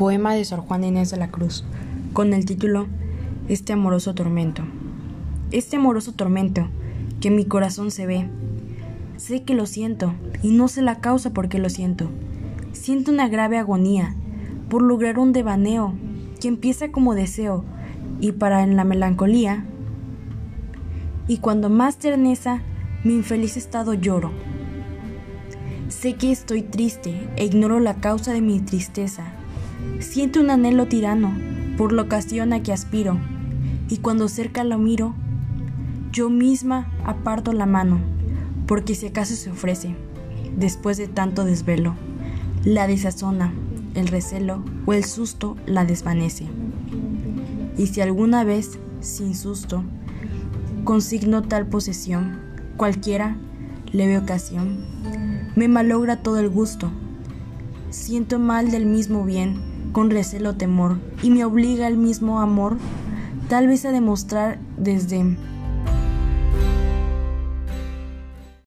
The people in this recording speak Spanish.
Poema de Sor Juan Inés de la Cruz, con el título Este amoroso tormento. Este amoroso tormento que en mi corazón se ve. Sé que lo siento y no sé la causa por qué lo siento. Siento una grave agonía por lograr un devaneo que empieza como deseo y para en la melancolía. Y cuando más terneza mi infeliz estado lloro. Sé que estoy triste e ignoro la causa de mi tristeza. Siento un anhelo tirano por la ocasión a que aspiro, y cuando cerca lo miro, yo misma aparto la mano, porque si acaso se ofrece, después de tanto desvelo, la desazona, el recelo o el susto la desvanece. Y si alguna vez, sin susto, consigno tal posesión, cualquiera le ve ocasión, me malogra todo el gusto. Siento mal del mismo bien, con recelo temor, y me obliga el mismo amor, tal vez a demostrar desde